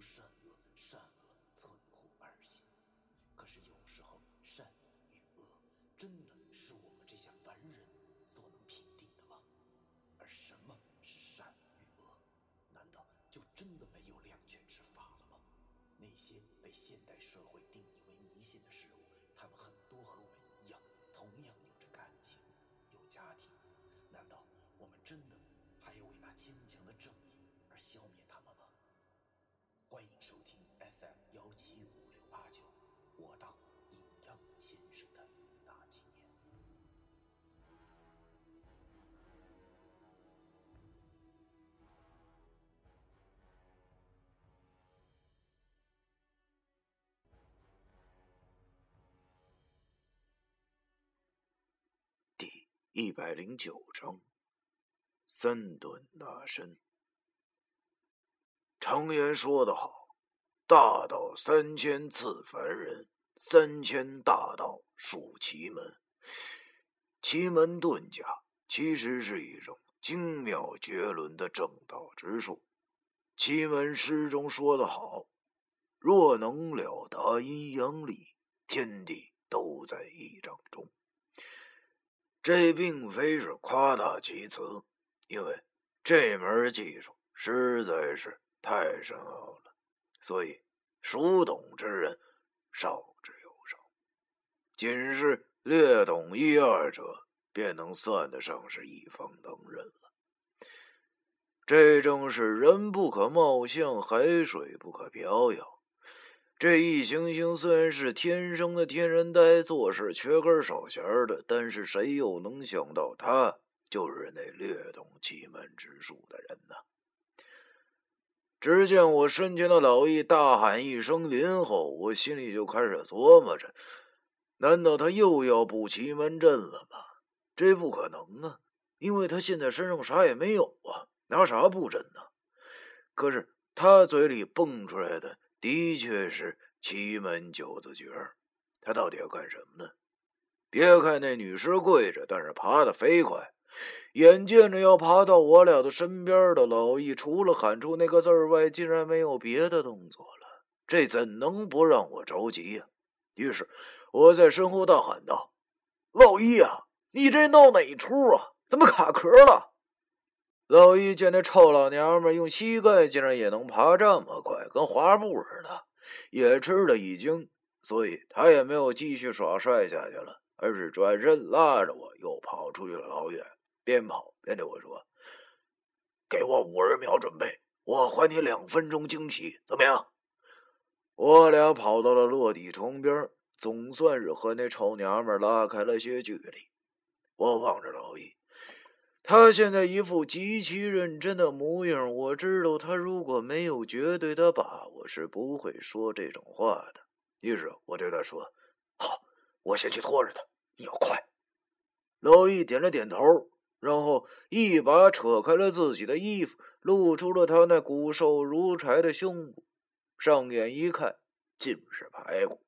善恶，善恶存乎二心。可是有时候，善与恶真的是我们这些凡人所能评定的吗？而什么是善与恶？难道就真的没有两全之法了吗？那些被现代一百零九章，三顿大身。常言说得好，大道三千次凡人，三千大道数奇门。奇门遁甲其实是一种精妙绝伦的正道之术。奇门诗中说得好：“若能了达阴阳理，天地都在一掌中。”这并非是夸大其词，因为这门技术实在是太深奥了，所以熟懂之人少之又少。仅是略懂一二者，便能算得上是一方能人了。这正是人不可貌相，海水不可漂摇。这一行星虽然是天生的天然呆，做事缺根少弦的，但是谁又能想到他就是那略懂奇门之术的人呢？只见我身前的老易大喊一声“林”后，我心里就开始琢磨着：难道他又要布奇门阵了吗？这不可能啊，因为他现在身上啥也没有啊，拿啥布阵呢？可是他嘴里蹦出来的。的确是奇门九字诀，他到底要干什么呢？别看那女尸跪着，但是爬得飞快。眼见着要爬到我俩的身边的老易，除了喊出那个字儿外，竟然没有别的动作了。这怎能不让我着急呀？于是我在身后大喊道：“老易啊，你这闹哪出啊？怎么卡壳了？”老易见那臭老娘们用膝盖竟然也能爬这么快，跟滑步似的，也吃了一惊，所以他也没有继续耍帅下去了，而是转身拉着我又跑出去了老远，边跑边对我说：“给我五十秒准备，我还你两分钟惊喜，怎么样？”我俩跑到了落地窗边，总算是和那臭娘们拉开了些距离。我望着老易。他现在一副极其认真的模样，我知道他如果没有绝对的把握，是不会说这种话的。于是我对他说：“好，我先去拖着他，你要快。”老易点了点头，然后一把扯开了自己的衣服，露出了他那骨瘦如柴的胸部，上眼一看，尽是排骨。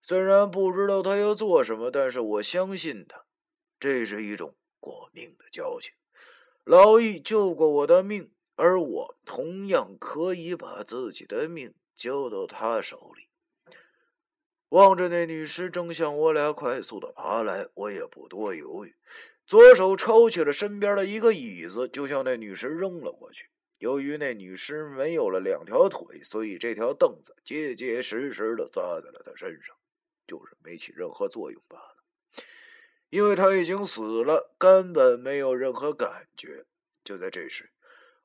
虽然不知道他要做什么，但是我相信他，这是一种。过命的交情，老易救过我的命，而我同样可以把自己的命交到他手里。望着那女尸正向我俩快速的爬来，我也不多犹豫，左手抄起了身边的一个椅子，就向那女尸扔了过去。由于那女尸没有了两条腿，所以这条凳子结结实实的砸在了她身上，就是没起任何作用罢了。因为他已经死了，根本没有任何感觉。就在这时，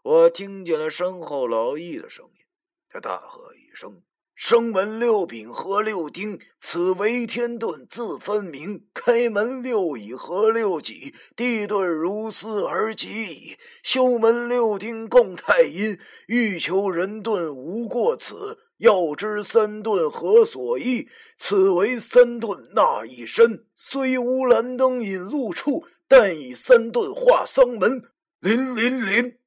我听见了身后老易的声音，他大喝一声：“生门六柄合六丁，此为天遁自分明。开门六乙合六己，地遁如斯而极矣。修门六丁共太阴，欲求人遁无过此。”要知三顿何所依？此为三顿那一身。虽无蓝灯引路处，但以三顿化丧门。林林林！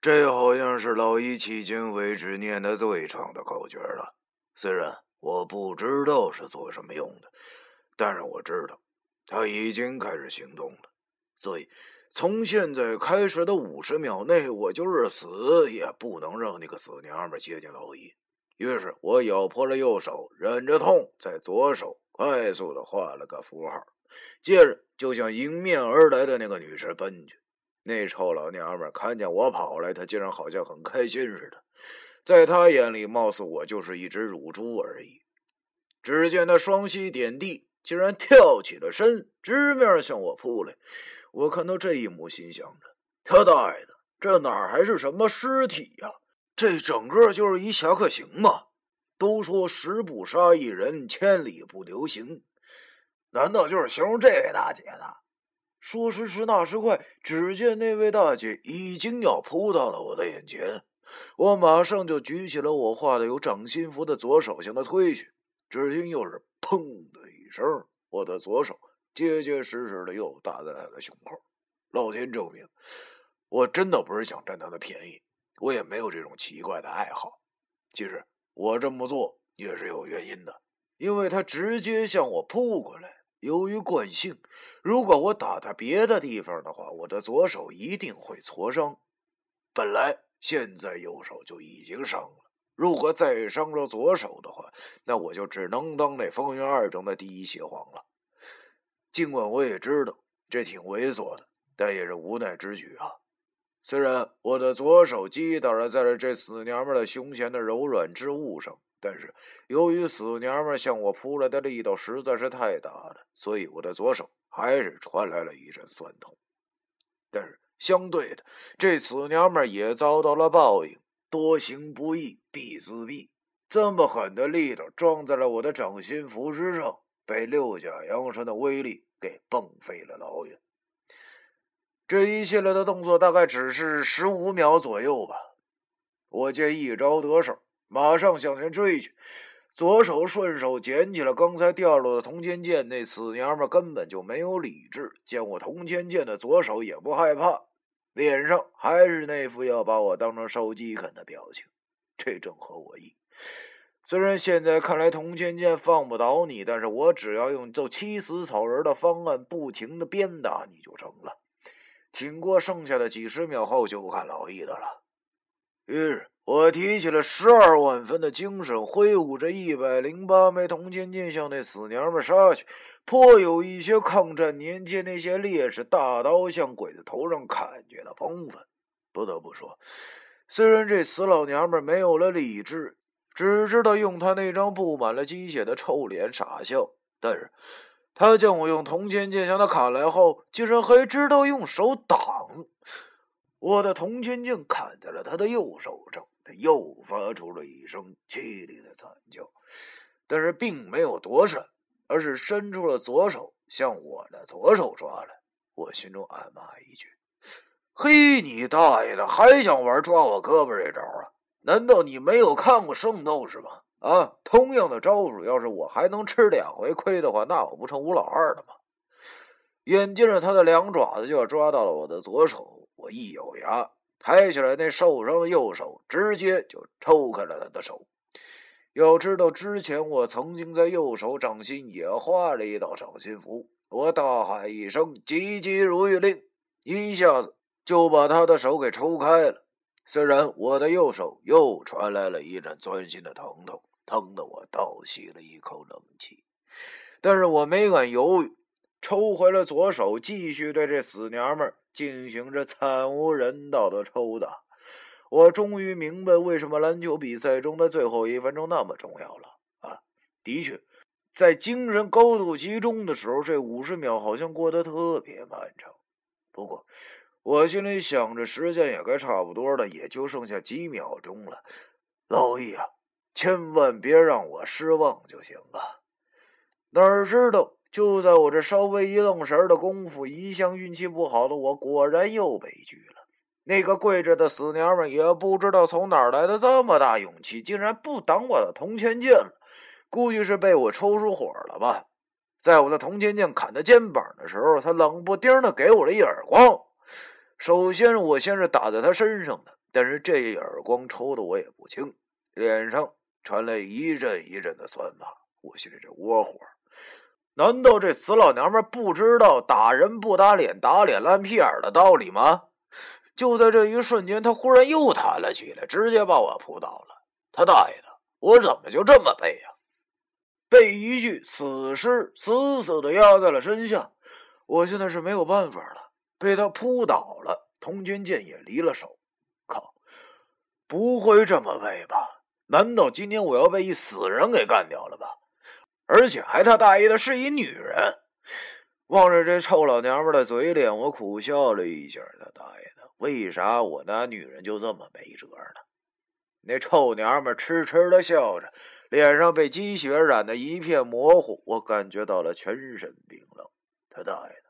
这好像是老一迄今为止念的最长的口诀了。虽然我不知道是做什么用的，但是我知道他已经开始行动了。所以，从现在开始的五十秒内，我就是死也不能让那个死娘们接近老易。于是我咬破了右手，忍着痛，在左手快速的画了个符号，接着就向迎面而来的那个女士奔去。那臭老娘们看见我跑来，她竟然好像很开心似的，在她眼里，貌似我就是一只乳猪而已。只见她双膝点地，竟然跳起了身，直面向我扑来。我看到这一幕，心想着：他大爷的，这哪还是什么尸体呀？这整个就是一侠客行嘛！都说十步杀一人，千里不留行，难道就是形容这位大姐的？说时迟，那时快，只见那位大姐已经要扑到了我的眼前，我马上就举起了我画的有掌心符的左手向她推去。只听又是“砰”的一声，我的左手结结实实的又打在他的胸口。老天证明，我真的不是想占他的便宜。我也没有这种奇怪的爱好。其实我这么做也是有原因的，因为他直接向我扑过来。由于惯性，如果我打他别的地方的话，我的左手一定会挫伤。本来现在右手就已经伤了，如果再伤了左手的话，那我就只能当那风云二中的第一邪皇了。尽管我也知道这挺猥琐的，但也是无奈之举啊。虽然我的左手击打了在了这死娘们的胸前的柔软之物上，但是由于死娘们向我扑来的力道实在是太大了，所以我的左手还是传来了一阵酸痛。但是相对的，这死娘们也遭到了报应，多行不义必自毙。这么狠的力道撞在了我的掌心符之上，被六甲阳神的威力给蹦飞了老远。这一系列的动作大概只是十五秒左右吧。我见一招得手，马上向前追去，左手顺手捡起了刚才掉落的铜钱剑。那死娘们根本就没有理智，见我铜钱剑的左手也不害怕，脸上还是那副要把我当成烧鸡啃的表情。这正合我意。虽然现在看来铜钱剑放不倒你，但是我只要用揍七死草人的方案，不停的鞭打你就成了。挺过剩下的几十秒后，就看老易的了。于是我提起了十二万分的精神，挥舞着一百零八枚铜钱剑向那死娘们杀去，颇有一些抗战年间那些烈士大刀向鬼子头上砍去的风范。不得不说，虽然这死老娘们没有了理智，只知道用他那张布满了鸡血的臭脸傻笑，但是。他见我用铜钱剑向他砍来后，竟然还知道用手挡。我的铜钱剑砍在了他的右手上，他又发出了一声凄厉的惨叫，但是并没有躲闪，而是伸出了左手向我的左手抓来。我心中暗骂一句：“嘿，你大爷的，还想玩抓我胳膊这招啊？难道你没有看过《圣斗士》吗？”啊，同样的招数，要是我还能吃两回亏的话，那我不成吴老二了吗？眼见着他的两爪子就要抓到了我的左手，我一咬牙，抬起来那受伤的右手，直接就抽开了他的手。要知道，之前我曾经在右手掌心也画了一道掌心符，我大喊一声“急急如律令”，一下子就把他的手给抽开了。虽然我的右手又传来了一阵钻心的疼痛。疼得我倒吸了一口冷气，但是我没敢犹豫，抽回了左手，继续对这死娘们进行着惨无人道的抽打。我终于明白为什么篮球比赛中的最后一分钟那么重要了啊！的确，在精神高度集中的时候，这五十秒好像过得特别漫长。不过，我心里想着，时间也该差不多了，也就剩下几秒钟了。老易啊！千万别让我失望就行了。哪知道，就在我这稍微一愣神的功夫，一向运气不好的我果然又被拒了。那个跪着的死娘们也不知道从哪儿来的这么大勇气，竟然不挡我的铜钱剑了。估计是被我抽出火了吧。在我的铜钱剑砍他肩膀的时候，他冷不丁的给我了一耳光。首先，我先是打在他身上的，但是这一耳光抽的我也不轻，脸上。传来一阵一阵的酸麻，我心里这窝火。难道这死老娘们不知道打人不打脸，打脸烂屁眼的道理吗？就在这一瞬间，他忽然又弹了起来，直接把我扑倒了。他大爷的，我怎么就这么背呀？被一具死尸死死的压在了身下，我现在是没有办法了，被他扑倒了，通军剑也离了手。靠，不会这么背吧？难道今天我要被一死人给干掉了吧？而且还他大爷的是一女人！望着这臭老娘们的嘴脸，我苦笑了一下。他大爷的，为啥我那女人就这么没辙呢？那臭娘们痴痴的笑着。脸上被积血染得一片模糊，我感觉到了全身冰冷。他大爷的！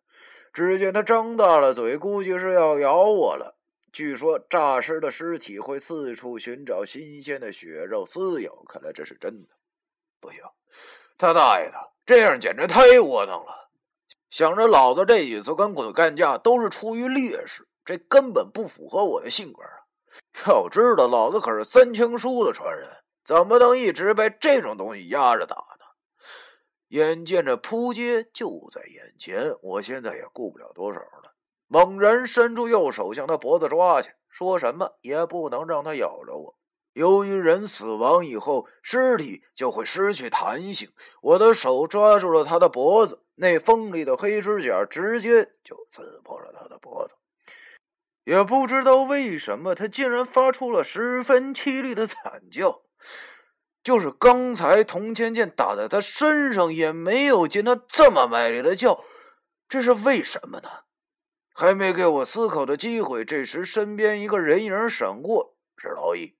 只见他张大了嘴，估计是要咬我了。据说诈尸的尸体会四处寻找新鲜的血肉撕咬，看来这是真的。不行，他大爷的，这样简直太窝囊了！想着老子这几次跟鬼干架都是出于劣势，这根本不符合我的性格啊！要知道，老子可是三清书的传人。怎么能一直被这种东西压着打？眼见着扑街就在眼前，我现在也顾不了多少了。猛然伸出右手向他脖子抓去，说什么也不能让他咬着我。由于人死亡以后尸体就会失去弹性，我的手抓住了他的脖子，那锋利的黑指甲直接就刺破了他的脖子。也不知道为什么，他竟然发出了十分凄厉的惨叫。就是刚才铜钱剑打在他身上，也没有见他这么卖力的叫，这是为什么呢？还没给我思考的机会，这时身边一个人影闪过，是老易。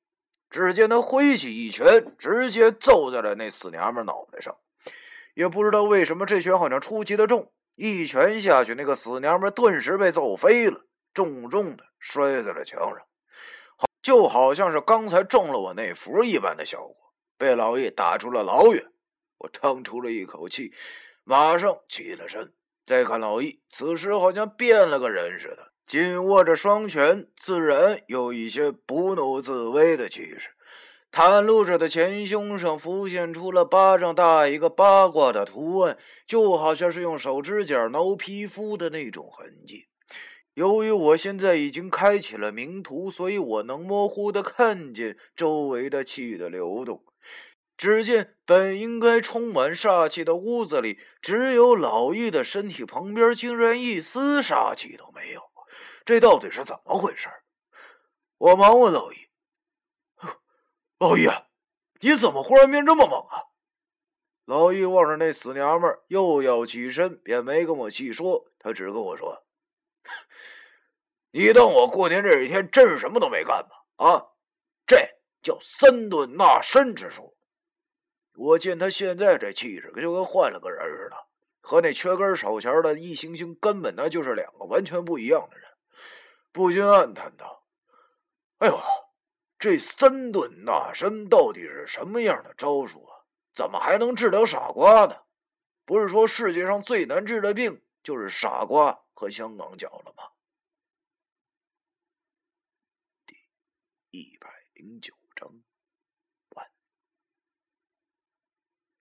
只见他挥起一拳，直接揍在了那死娘们脑袋上。也不知道为什么，这拳好像出奇的重，一拳下去，那个死娘们顿时被揍飞了，重重的摔在了墙上。就好像是刚才中了我那符一般的效果，被老易打出了老远。我长出了一口气，马上起了身。再看老易，此时好像变了个人似的，紧握着双拳，自然有一些不怒自威的气势。袒露着的前胸上浮现出了巴掌大一个八卦的图案，就好像是用手指甲挠皮肤的那种痕迹。由于我现在已经开启了明图，所以我能模糊的看见周围的气的流动。只见本应该充满煞气的屋子里，只有老易的身体旁边竟然一丝煞气都没有。这到底是怎么回事？我忙问老易：“老易，你怎么忽然变这么猛啊？”老易望着那死娘们又要起身，便没跟我细说，他只跟我说。你当我过年这几天真是什么都没干吗？啊，这叫三顿纳身之术。我见他现在这气势，就跟换了个人似的，和那缺根少钱的易星星根本那就是两个完全不一样的人，不禁暗叹道：“哎呦，这三顿纳身到底是什么样的招数啊？怎么还能治疗傻瓜呢？不是说世界上最难治的病就是傻瓜和香港脚了吗？”